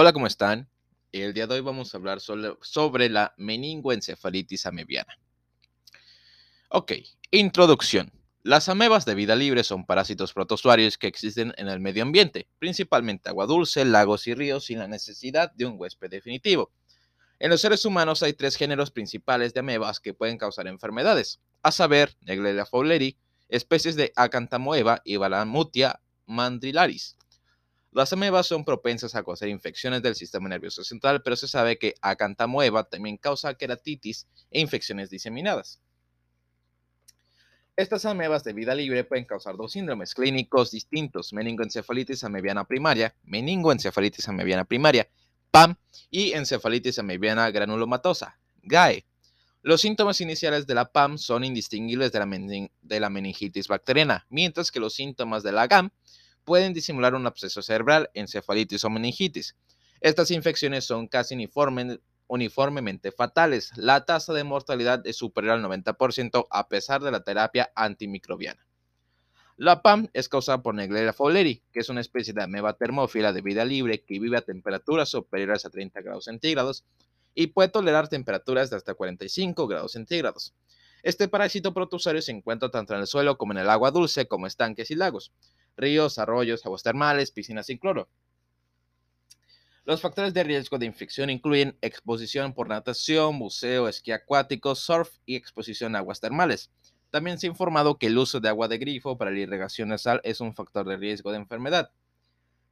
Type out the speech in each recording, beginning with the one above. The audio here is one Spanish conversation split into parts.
Hola, ¿cómo están? El día de hoy vamos a hablar sobre, la meningoencefalitis amebiana. Ok, introducción. Las amebas de vida libre son parásitos protozoarios que existen en el medio ambiente, principalmente agua dulce, lagos y ríos, sin la necesidad de un huésped definitivo. En los seres humanos hay tres géneros principales de amebas que pueden causar enfermedades, a saber, Negleria fowleri, especies de Acanthamoeba y Balamutia mandrilaris. Las amebas son propensas a causar infecciones del sistema nervioso central, pero se sabe que acantamoeba también causa queratitis e infecciones diseminadas. Estas amebas de vida libre pueden causar dos síndromes clínicos distintos, meningoencefalitis amebiana primaria, meningoencefalitis amebiana primaria, PAM, y encefalitis amebiana granulomatosa, GAE. Los síntomas iniciales de la PAM son indistinguibles de la, de la meningitis bacteriana, mientras que los síntomas de la GAM pueden disimular un absceso cerebral, encefalitis o meningitis. Estas infecciones son casi uniformemente fatales. La tasa de mortalidad es superior al 90% a pesar de la terapia antimicrobiana. La PAM es causada por Neglera fowleri, que es una especie de ameba termófila de vida libre que vive a temperaturas superiores a 30 grados centígrados y puede tolerar temperaturas de hasta 45 grados centígrados. Este parásito protozoario se encuentra tanto en el suelo como en el agua dulce, como estanques y lagos ríos, arroyos, aguas termales, piscinas sin cloro. Los factores de riesgo de infección incluyen exposición por natación, buceo, esquí acuático, surf y exposición a aguas termales. También se ha informado que el uso de agua de grifo para la irrigación nasal es un factor de riesgo de enfermedad.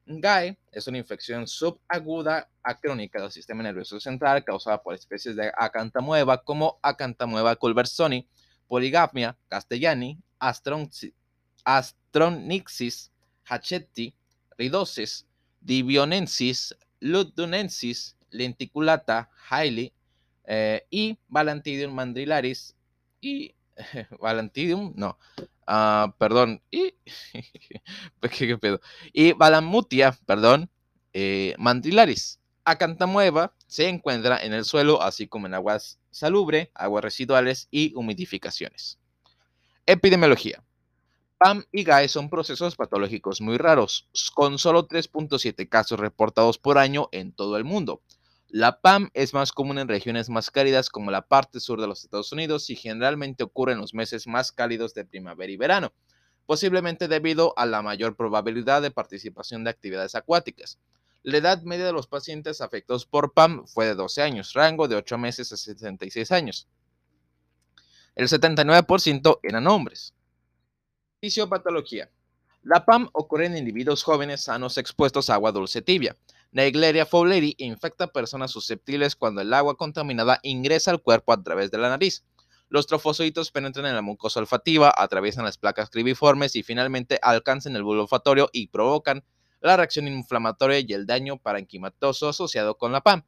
GAE es una infección subaguda acrónica del sistema nervioso central causada por especies de acantamueva como acantamueva culversoni, poligamia castellani, astronxi, Astronixis, Hachetti, Ridosis, Divionensis, Ludunensis, Lenticulata, Hailey eh, y Balantidium mandrilaris y Balantidium, no, uh, perdón, y ¿qué, pedo? Y Balamutia, perdón, eh, mandrilaris. Acantamueva se encuentra en el suelo, así como en aguas salubre, aguas residuales y humidificaciones. Epidemiología. PAM y GAE son procesos patológicos muy raros, con solo 3.7 casos reportados por año en todo el mundo. La PAM es más común en regiones más cálidas como la parte sur de los Estados Unidos y generalmente ocurre en los meses más cálidos de primavera y verano, posiblemente debido a la mayor probabilidad de participación de actividades acuáticas. La edad media de los pacientes afectados por PAM fue de 12 años, rango de 8 meses a 66 años. El 79% eran hombres. Fisiopatología. La PAM ocurre en individuos jóvenes sanos expuestos a agua dulce tibia. Naegleria fowleri infecta personas susceptibles cuando el agua contaminada ingresa al cuerpo a través de la nariz. Los trofozoitos penetran en la mucosa olfativa, atraviesan las placas cribiformes y finalmente alcanzan el bulbo olfatorio y provocan la reacción inflamatoria y el daño parenquimatoso asociado con la PAM.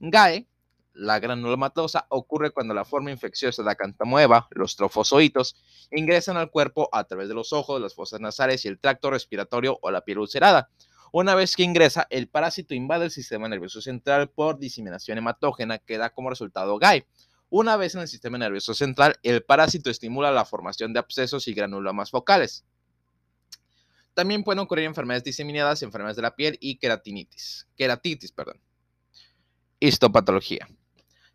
GAE la granulomatosa ocurre cuando la forma infecciosa de acantamueva, los trofozoitos, ingresan al cuerpo a través de los ojos, las fosas nasales y el tracto respiratorio o la piel ulcerada. Una vez que ingresa, el parásito invade el sistema nervioso central por diseminación hematógena que da como resultado GAI. Una vez en el sistema nervioso central, el parásito estimula la formación de abscesos y granulomas focales. También pueden ocurrir enfermedades diseminadas, enfermedades de la piel y queratinitis. Queratitis, perdón. Histopatología.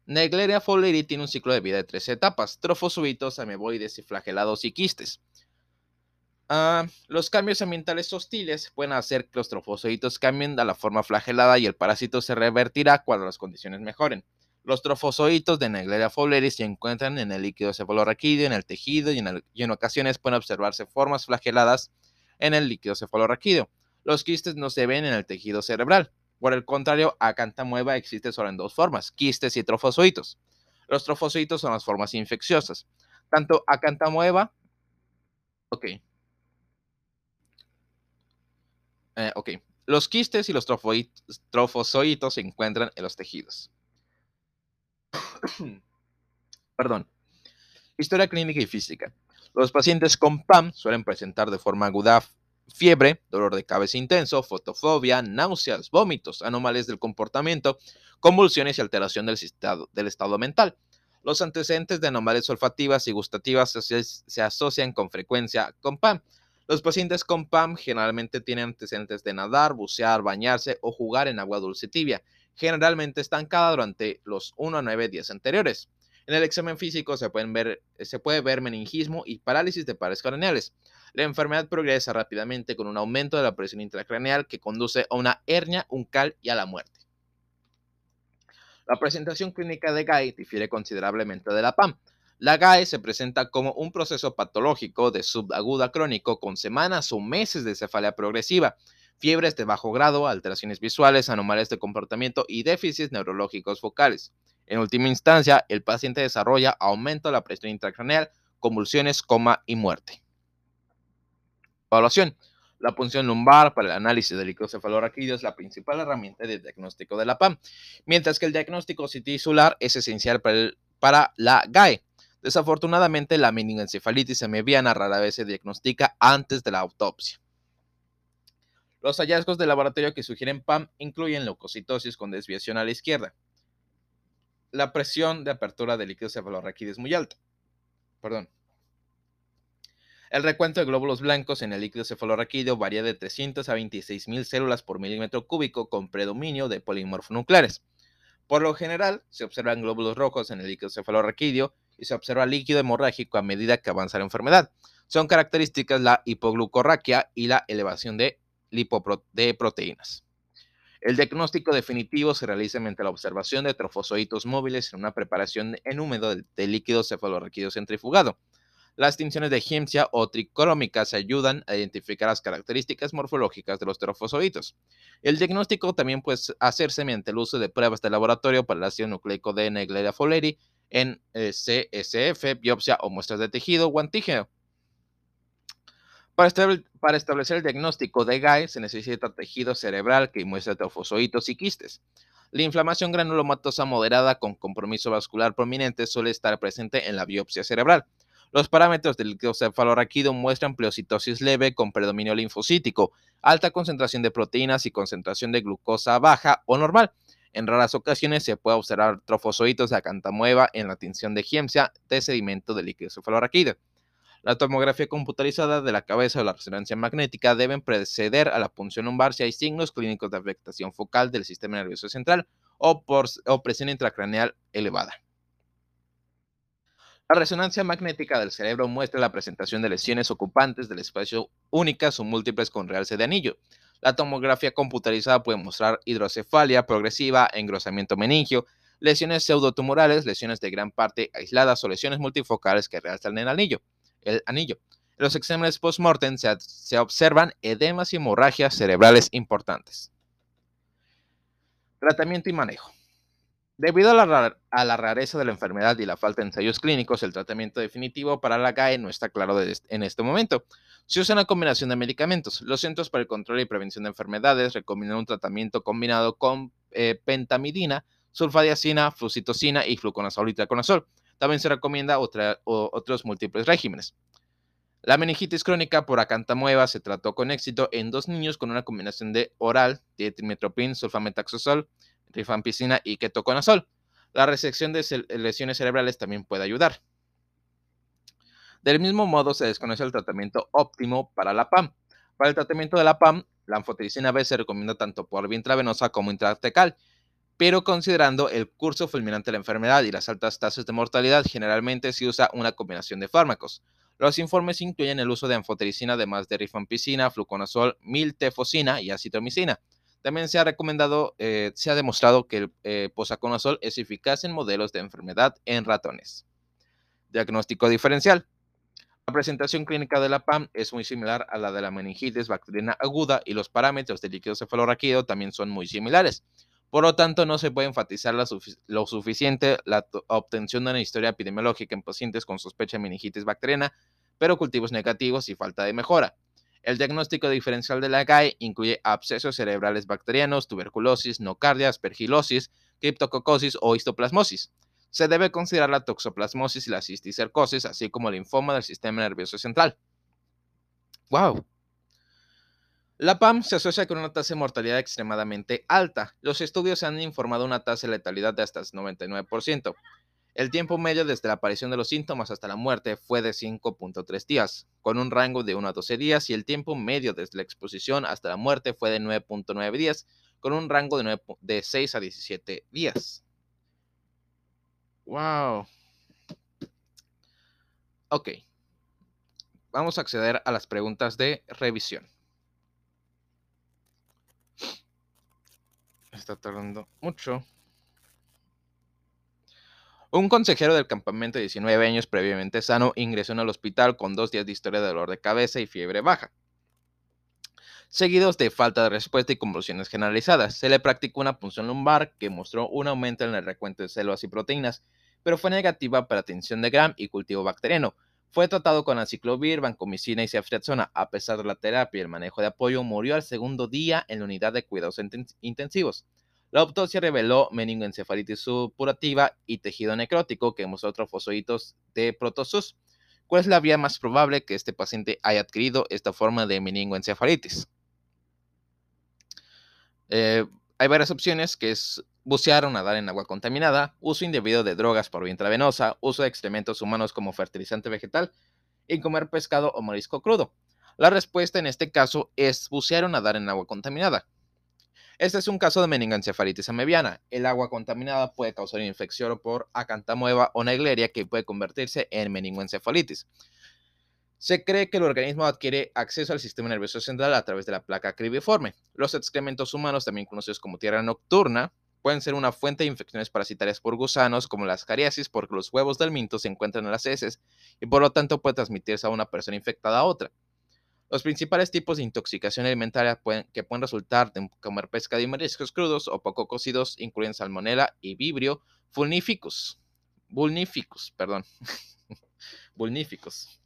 Negleria fowleri tiene un ciclo de vida de tres etapas, trofozoitos, ameboides y flagelados y quistes. Ah, los cambios ambientales hostiles pueden hacer que los trofozoitos cambien a la forma flagelada y el parásito se revertirá cuando las condiciones mejoren. Los trofozoitos de Negleria fowleri se encuentran en el líquido cefalorraquídeo, en el tejido y en, y en ocasiones pueden observarse formas flageladas en el líquido cefalorraquídeo. Los quistes no se ven en el tejido cerebral. Por el contrario, acantamueva existe solo en dos formas, quistes y trofozoitos. Los trofozoitos son las formas infecciosas. Tanto acantamueva, ok. Eh, ok. Los quistes y los trofozoitos se encuentran en los tejidos. Perdón. Historia clínica y física. Los pacientes con PAM suelen presentar de forma aguda fiebre, dolor de cabeza intenso, fotofobia, náuseas, vómitos, anomalias del comportamiento, convulsiones y alteración del estado, mental. Los antecedentes de anomalias olfativas y gustativas se, asocian con frecuencia con PAM. Los pacientes con PAM generalmente tienen antecedentes de nadar, bucear, bañarse o jugar en agua dulce tibia, generalmente estancada durante los 1 a 9 días anteriores. En el examen físico se, pueden ver, se puede ver meningismo y parálisis de pares craneales. La enfermedad progresa rápidamente con un aumento de la presión intracraneal que conduce a una hernia uncal y a la muerte. La presentación clínica de GAI difiere considerablemente de la PAM. La GAE se presenta como un proceso patológico de subaguda crónico con semanas o meses de cefalia progresiva, fiebres de bajo grado, alteraciones visuales, anomalias de comportamiento y déficits neurológicos focales. En última instancia, el paciente desarrolla aumento de la presión intracraneal, convulsiones, coma y muerte. Evaluación. La punción lumbar para el análisis del cefalorraquídeo es la principal herramienta de diagnóstico de la PAM, mientras que el diagnóstico tisular es esencial para, para la GAE. Desafortunadamente, la meningoencefalitis semeviana rara vez se diagnostica antes de la autopsia. Los hallazgos de laboratorio que sugieren PAM incluyen leucocitosis con desviación a la izquierda. La presión de apertura del líquido cefalorraquídeo es muy alta. Perdón. El recuento de glóbulos blancos en el líquido cefalorraquídeo varía de 300 a 26 mil células por milímetro cúbico con predominio de polimorfonucleares. Por lo general, se observan glóbulos rojos en el líquido cefalorraquídeo y se observa líquido hemorrágico a medida que avanza la enfermedad. Son características la hipoglucorraquia y la elevación de, de proteínas. El diagnóstico definitivo se realiza mediante la observación de trofozoitos móviles en una preparación en húmedo de líquido cefalorraquídeo centrifugado. Las tinciones de Hemsia o tricrómicas ayudan a identificar las características morfológicas de los trofozoitos. El diagnóstico también puede hacerse mediante el uso de pruebas de laboratorio para el ácido nucleico de Neglera Folleri en eh, CSF, biopsia o muestras de tejido o. Para, establecer el diagnóstico de GAE se necesita tejido cerebral que muestre trofozoitos y quistes. La inflamación granulomatosa moderada con compromiso vascular prominente suele estar presente en la biopsia cerebral. Los parámetros del cefalorraquídeo muestran pleocitosis leve con predominio linfocítico, alta concentración de proteínas y concentración de glucosa baja o normal. En raras ocasiones se puede observar trofozoitos de acantamueva en la tinción de Giemsia de sedimento del líquido cefalorraquídeo. La tomografía computarizada de la cabeza o la resonancia magnética deben preceder a la punción lumbar si hay signos clínicos de afectación focal del sistema nervioso central o, por, o presión intracraneal elevada. La resonancia magnética del cerebro muestra la presentación de lesiones ocupantes del espacio únicas o múltiples con realce de anillo. La tomografía computarizada puede mostrar hidrocefalia progresiva, engrosamiento meningio, lesiones pseudotumorales, lesiones de gran parte aisladas o lesiones multifocales que realzan el anillo. El anillo. En los exámenes post-mortem se, se observan edemas y hemorragias cerebrales importantes. Tratamiento y manejo. Debido a la, rareza de la enfermedad y la falta de ensayos clínicos, el tratamiento definitivo para la GAE no está claro en este momento. Se usa una combinación de medicamentos. Los Centros para el Control y Prevención de Enfermedades recomiendan un tratamiento combinado con eh, pentamidina, sulfadiacina, flucitocina y fluconazol y traconazol. También se recomienda otros múltiples regímenes. La meningitis crónica por acantamueva se trató con éxito en dos niños con una combinación de oral de trimetoprim, sulfametaxosol, rifampicina y ketoconazol. La resección de lesiones cerebrales también puede ayudar. Del mismo modo, se desconoce el tratamiento óptimo para la PAM. Para el tratamiento de la PAM, la anfotericina B se recomienda tanto por vía intravenosa como intratecal, pero considerando el curso fulminante de la enfermedad y las altas tasas de mortalidad, generalmente se usa una combinación de fármacos. Los informes incluyen el uso de anfotericina además de rifampicina, fluconazol, miltefosina y acitromicina. También se ha recomendado, eh, se ha demostrado que el eh, posaconazol es eficaz en modelos de enfermedad en ratones. Diagnóstico diferencial. La presentación clínica de la PAM es muy similar a la de la meningitis bacteriana aguda y los parámetros del líquido cefalorraquídeo también son muy similares. Por lo tanto, no se puede enfatizar lo suficiente la obtención de una historia epidemiológica en pacientes con sospecha de meningitis bacteriana, pero cultivos negativos y falta de mejora. El diagnóstico diferencial de la GAE incluye abscesos cerebrales bacterianos, tuberculosis, nocardia, aspergilosis, criptococosis o histoplasmosis. Se debe considerar la toxoplasmosis y la cisticercosis, así como el linfoma del sistema nervioso central. ¡Wow! La PAM se asocia con una tasa de mortalidad extremadamente alta. Los estudios han informado una tasa de letalidad de hasta el 99%. El tiempo medio desde la aparición de los síntomas hasta la muerte fue de 5.3 días, con un rango de 1 a 12 días, y el tiempo medio desde la exposición hasta la muerte fue de 9.9 días, con un rango de, de 6 a 17 días. ¡Wow! Ok. Vamos a acceder a las preguntas de revisión. Está tardando mucho. Un consejero del campamento de 19 años previamente sano ingresó en el hospital con dos días de historia de dolor de cabeza y fiebre baja, seguidos de falta de respuesta y convulsiones generalizadas. Se le practicó una punción lumbar que mostró un aumento en el recuento de células y proteínas, pero fue negativa para atención de Gram y cultivo bacteriano. Fue tratado con aciclovir, vancomicina y ceftriaxona. A pesar de la terapia y el manejo de apoyo, murió al segundo día en la unidad de cuidados intensivos. La autopsia reveló meningoencefalitis supurativa y tejido necrótico que mostró trofosoditos de protosus. ¿Cuál es la vía más probable que este paciente haya adquirido esta forma de meningoencefalitis? Eh, hay varias opciones, que es bucear o nadar en agua contaminada, uso indebido de drogas por vía intravenosa, uso de excrementos humanos como fertilizante vegetal y comer pescado o marisco crudo. La respuesta en este caso es bucear o nadar en agua contaminada. Este es un caso de meningoencefalitis amebiana. El agua contaminada puede causar infección por acantamueva o negleria que puede convertirse en meningoencefalitis. Se cree que el organismo adquiere acceso al sistema nervioso central a través de la placa cribiforme. Los excrementos humanos, también conocidos como tierra nocturna, pueden ser una fuente de infecciones parasitarias por gusanos como las cariasis porque los huevos del minto se encuentran en las heces y por lo tanto puede transmitirse a una persona infectada a otra. Los principales tipos de intoxicación alimentaria que pueden resultar de comer pescado y mariscos crudos o poco cocidos incluyen salmonella y vibrio fulnificus. Vulnificus, perdón. Vulnificus.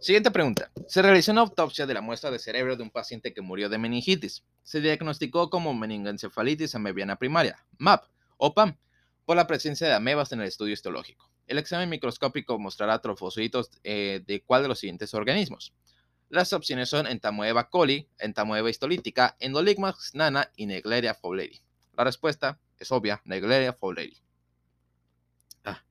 Siguiente pregunta. Se realizó una autopsia de la muestra de cerebro de un paciente que murió de meningitis. Se diagnosticó como meningoencefalitis amebiana primaria, MAP o PAM, por la presencia de amebas en el estudio histológico. El examen microscópico mostrará trofocitos eh, de cuál de los siguientes organismos. Las opciones son Entamoeba coli, Entamoeba histolítica, Endoligmax nana y Negleria fowleri. La respuesta es obvia, Negleria fowleri. Ah.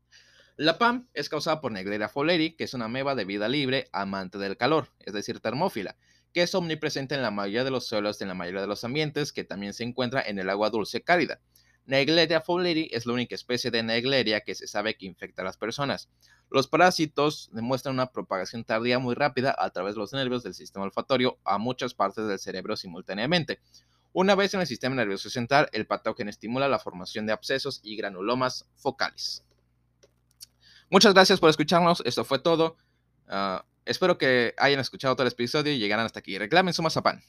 La PAM es causada por Negleria fowleri, que es una ameba de vida libre, amante del calor, es decir, termófila, que es omnipresente en la mayoría de los suelos en la mayoría de los ambientes, que también se encuentra en el agua dulce cálida. Negleria fowleri es la única especie de Negleria que se sabe que infecta a las personas. Los parásitos demuestran una propagación tardía muy rápida a través de los nervios del sistema olfatorio a muchas partes del cerebro simultáneamente. Una vez en el sistema nervioso central, el patógeno estimula la formación de abscesos y granulomas focales. Muchas gracias por escucharnos. Esto fue todo. Ah, espero que hayan escuchado todo el episodio y llegaran hasta aquí. Reclamen su mazapán.